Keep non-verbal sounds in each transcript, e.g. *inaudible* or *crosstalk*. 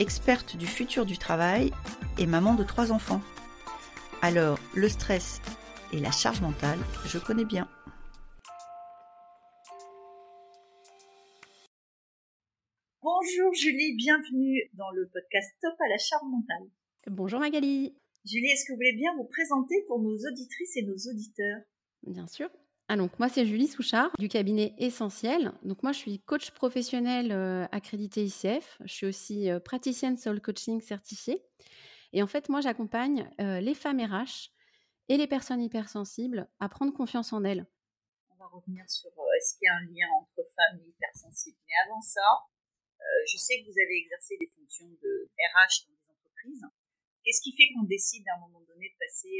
experte du futur du travail et maman de trois enfants. Alors, le stress et la charge mentale, je connais bien. Bonjour Julie, bienvenue dans le podcast Top à la charge mentale. Bonjour Magali. Julie, est-ce que vous voulez bien vous présenter pour nos auditrices et nos auditeurs? Bien sûr. Ah, donc moi c'est Julie Souchard du cabinet Essentiel. Donc moi je suis coach professionnel euh, accrédité ICF. Je suis aussi euh, praticienne soul coaching certifiée. Et en fait moi j'accompagne euh, les femmes RH et les personnes hypersensibles à prendre confiance en elles. On va revenir sur est-ce qu'il y a un lien entre femmes et hypersensibles. Mais avant ça, je sais que vous avez exercé des fonctions de RH dans des entreprises. Qu'est-ce qui fait qu'on décide à un moment donné de passer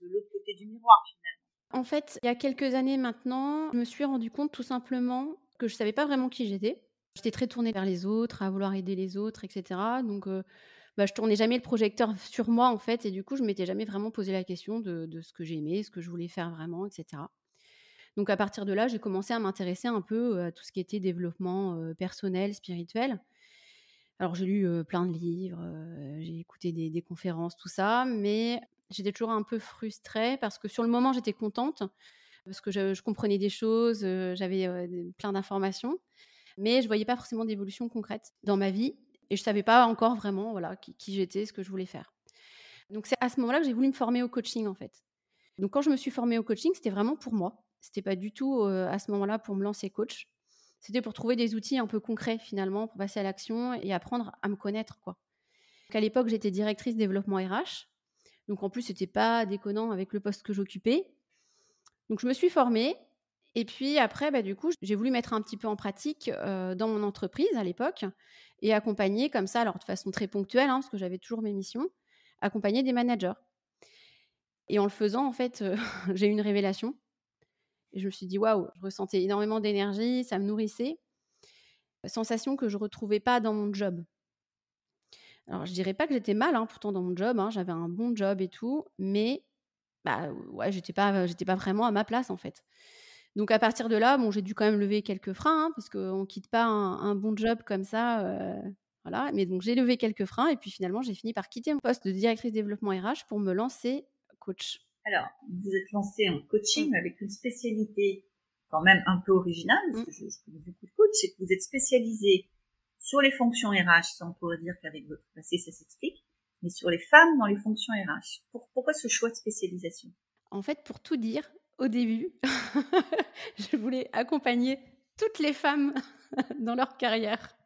de l'autre côté du miroir finalement? En fait, il y a quelques années maintenant, je me suis rendu compte tout simplement que je savais pas vraiment qui j'étais. J'étais très tournée vers les autres, à vouloir aider les autres, etc. Donc, euh, bah, je tournais jamais le projecteur sur moi, en fait, et du coup, je m'étais jamais vraiment posé la question de, ce que j'aimais, ce que je voulais faire vraiment, etc. Donc, à partir de là, j'ai commencé à m'intéresser un peu à tout ce qui était développement personnel, spirituel. Alors, j'ai lu plein de livres, j'ai écouté des, conférences, tout ça, mais J'étais toujours un peu frustrée parce que sur le moment, j'étais contente parce que je, comprenais des choses, j'avais plein d'informations, mais je voyais pas forcément d'évolution concrète dans ma vie et je savais pas encore vraiment voilà qui, j'étais, ce que je voulais faire. Donc c'est à ce moment-là que j'ai voulu me former au coaching en fait. Donc quand je me suis formée au coaching, c'était vraiment pour moi. C'était pas du tout à ce moment-là pour me lancer coach. C'était pour trouver des outils un peu concrets finalement pour passer à l'action et apprendre à me connaître quoi. Donc à l'époque, j'étais directrice développement RH donc en plus, c'était pas déconnant avec le poste que j'occupais. Donc je me suis formée. Et puis après, bah, du coup, j'ai voulu mettre un petit peu en pratique dans mon entreprise à l'époque et accompagner comme ça, alors de façon très ponctuelle, hein, parce que j'avais toujours mes missions, accompagner des managers. Et en le faisant, en fait, *laughs* j'ai eu une révélation. Et je me suis dit, waouh, je ressentais énormément d'énergie, ça me nourrissait. Sensation que je ne retrouvais pas dans mon job. Alors, je dirais pas que j'étais mal, hein, pourtant dans mon job, hein, j'avais un bon job et tout, mais bah ouais, j'étais pas, j'étais pas vraiment à ma place en fait. Donc à partir de là, bon, j'ai dû quand même lever quelques freins hein, parce qu'on quitte pas un, bon job comme ça, euh, voilà. Mais donc j'ai levé quelques freins et puis finalement j'ai fini par quitter mon poste de directrice développement RH pour me lancer coach. Alors, vous êtes lancée en coaching avec une spécialité quand même un peu originale, parce mmh. que je, je connais beaucoup de coachs, c'est que vous êtes spécialisée sur les fonctions RH, ça on pourrait dire qu'avec votre passé ça s'explique, mais sur les femmes dans les fonctions RH. pourquoi ce choix de spécialisation? En fait, pour tout dire, au début, *laughs* je voulais accompagner toutes les femmes *laughs* dans leur carrière.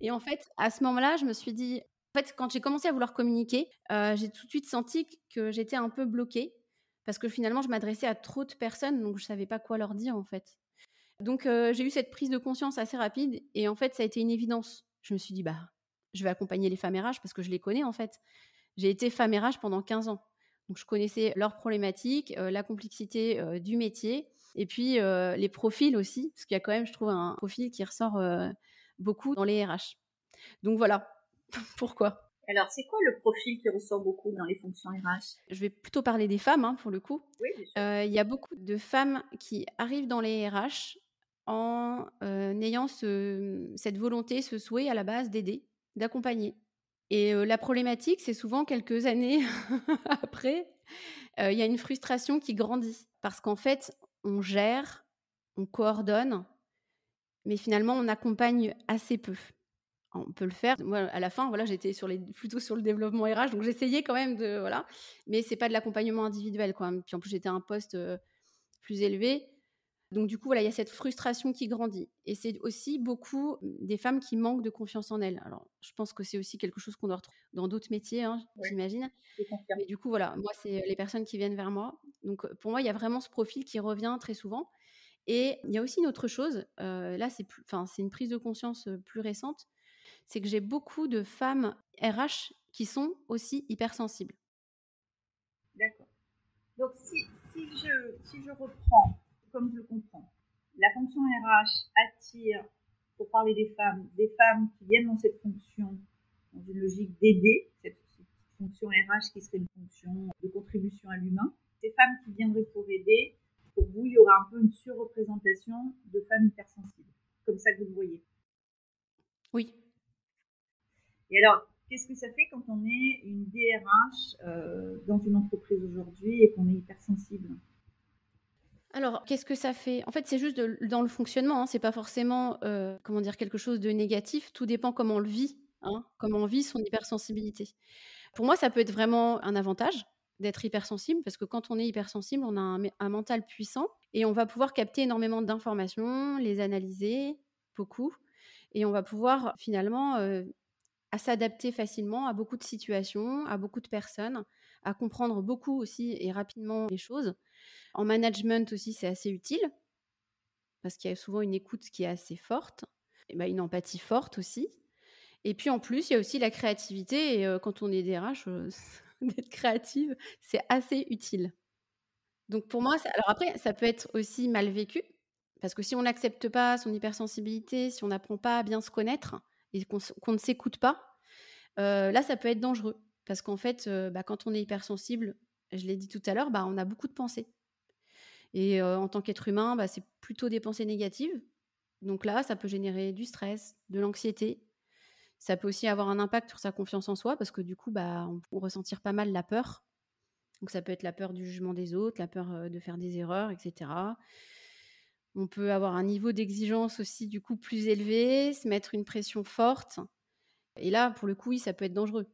Et en fait, à ce moment-là, je me suis dit, en fait, quand j'ai commencé à vouloir communiquer, euh, j'ai tout de suite senti que j'étais un peu bloquée parce que finalement, je m'adressais à trop de personnes, donc je savais pas quoi leur dire en fait. Donc j'ai eu cette prise de conscience assez rapide et en fait ça a été une évidence. Je me suis dit bah je vais accompagner les femmes RH parce que je les connais en fait. J'ai été femme RH pendant 15 ans. Donc je connaissais leurs problématiques, la complexité du métier et puis les profils aussi parce qu'il y a quand même je trouve un profil qui ressort beaucoup dans les RH. Donc voilà *laughs* pourquoi? Alors, c'est quoi le profil qui ressort beaucoup dans les fonctions RH? Je vais plutôt parler des femmes, hein, pour le coup. Oui, Il y a beaucoup de femmes qui arrivent dans les RH en ayant cette volonté, ce souhait à la base d'aider, d'accompagner. Et la problématique, c'est souvent quelques années *laughs* après, il y a une frustration qui grandit parce qu'en fait, on gère, on coordonne, mais finalement, on accompagne assez peu. On peut le faire. Moi, à la fin, voilà, j'étais plutôt sur le développement RH, donc j'essayais quand même de voilà, mais c'est pas de l'accompagnement individuel, quoi. Puis en plus, j'étais à un poste plus élevé, donc du coup, voilà, il y a cette frustration qui grandit. Et c'est aussi beaucoup des femmes qui manquent de confiance en elles. Alors, je pense que c'est aussi quelque chose qu'on doit retrouver dans d'autres métiers, hein, j'imagine. Mais du coup, voilà, moi, c'est les personnes qui viennent vers moi. Donc pour moi, il y a vraiment ce profil qui revient très souvent. Et il y a aussi une autre chose, là, c'est une prise de conscience plus récente, c'est que j'ai beaucoup de femmes RH qui sont aussi hypersensibles. D'accord. Donc, si, je, si je reprends, comme je le comprends, la fonction RH attire, pour parler des femmes, des femmes qui viennent dans cette fonction, dans une logique d'aider, cette fonction RH qui serait une fonction de contribution à l'humain. Ces femmes qui viendraient pour aider, pour vous, il y aura un peu une surreprésentation de femmes hypersensibles, comme ça que vous le voyez. Oui. Et alors, qu'est-ce que ça fait quand on est une DRH euh, dans une entreprise aujourd'hui et qu'on est hypersensible? Alors, qu'est-ce que ça fait? En fait, c'est juste dans le fonctionnement. Hein, c'est pas forcément, euh, comment dire, quelque chose de négatif. Tout dépend comment on le vit, hein, comment on vit son hypersensibilité. Pour moi, ça peut être vraiment un avantage d'être hypersensible parce que quand on est hypersensible, on a un, mental puissant et on va pouvoir capter énormément d'informations, les analyser beaucoup et on va pouvoir finalement euh, s'adapter facilement à beaucoup de situations, à beaucoup de personnes, à comprendre beaucoup aussi et rapidement les choses. En management aussi, c'est assez utile parce qu'il y a souvent une écoute qui est assez forte, et ben, une empathie forte aussi. Et puis en plus, il y a aussi la créativité. Et quand on est DRH, *laughs* d'être créative, c'est assez utile. Donc pour moi, alors après, ça peut être aussi mal vécu parce que si on n'accepte pas son hypersensibilité, si on n'apprend pas à bien se connaître et qu'on ne s'écoute pas, là, ça peut être dangereux parce qu'en fait, bah, quand on est hypersensible, je l'ai dit tout à l'heure, bah, on a beaucoup de pensées. Et en tant qu'être humain, bah, c'est plutôt des pensées négatives. Donc là, ça peut générer du stress, de l'anxiété. Ça peut aussi avoir un impact sur sa confiance en soi parce que du coup, bah, on peut ressentir pas mal la peur. Donc ça peut être la peur du jugement des autres, la peur de faire des erreurs, etc. On peut avoir un niveau d'exigence aussi du coup plus élevé, se mettre une pression forte. Et là, pour le coup, oui, ça peut être dangereux.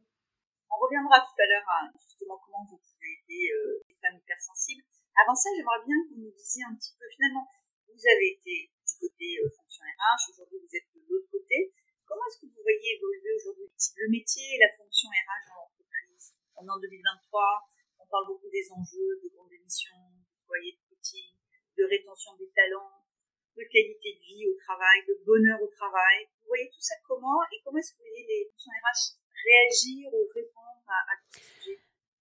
On reviendra tout à l'heure à justement comment vous pouvez aider les femmes hypersensibles. Avant ça, j'aimerais bien que vous nous disiez un petit peu, finalement, vous avez été du côté euh, fonction RH, aujourd'hui vous êtes de l'autre côté. Comment est-ce que vous voyez évoluer aujourd'hui le métier et la fonction RH dans l'entreprise? On est en 2023, on parle beaucoup des enjeux de grande émission, de foyer de coaching, de rétention des talents, de qualité de vie au travail, de bonheur au travail. Vous voyez tout ça comment et comment est-ce que vous voyez les fonctions RH réagir ou répondre à, à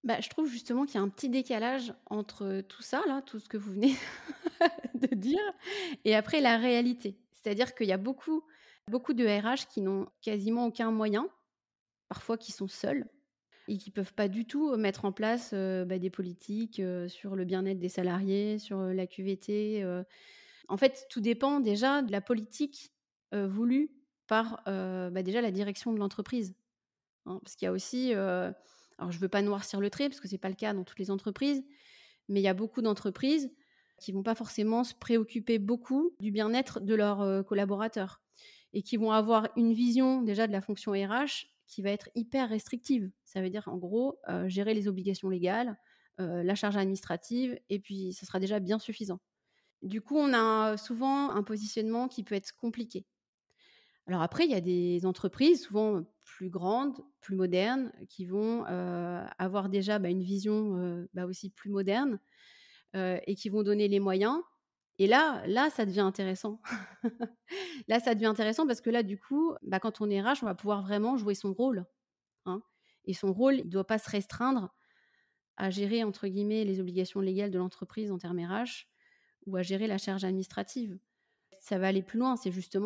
bah, je trouve justement qu'il y a un petit décalage entre tout ça, là, tout ce que vous venez *laughs* de dire, et après la réalité. C'est-à-dire qu'il y a beaucoup, beaucoup de RH qui n'ont quasiment aucun moyen, parfois qui sont seuls, et qui ne peuvent pas du tout mettre en place bah, des politiques sur le bien-être des salariés, sur la QVT. En fait, tout dépend déjà de la politique voulue par bah, déjà la direction de l'entreprise. Hein, parce qu'il y a aussi alors, je ne veux pas noircir le trait, parce que ce n'est pas le cas dans toutes les entreprises, mais il y a beaucoup d'entreprises qui vont pas forcément se préoccuper beaucoup du bien-être de leurs euh, collaborateurs et qui vont avoir une vision déjà de la fonction RH qui va être hyper restrictive. Ça veut dire en gros euh, gérer les obligations légales, euh, la charge administrative, et puis ce sera déjà bien suffisant. Du coup, on a souvent un positionnement qui peut être compliqué. Alors après, il y a des entreprises, souvent plus grandes, plus modernes, qui vont avoir déjà bah, une vision bah, aussi plus moderne et qui vont donner les moyens. Et là, là, ça devient intéressant. *laughs* là, ça devient intéressant parce que là, du coup, bah, quand on est RH, on va pouvoir vraiment jouer son rôle. Hein. Et son rôle, il ne doit pas se restreindre à gérer, entre guillemets, les obligations légales de l'entreprise en termes RH ou à gérer la charge administrative. Ça va aller plus loin. C'est justement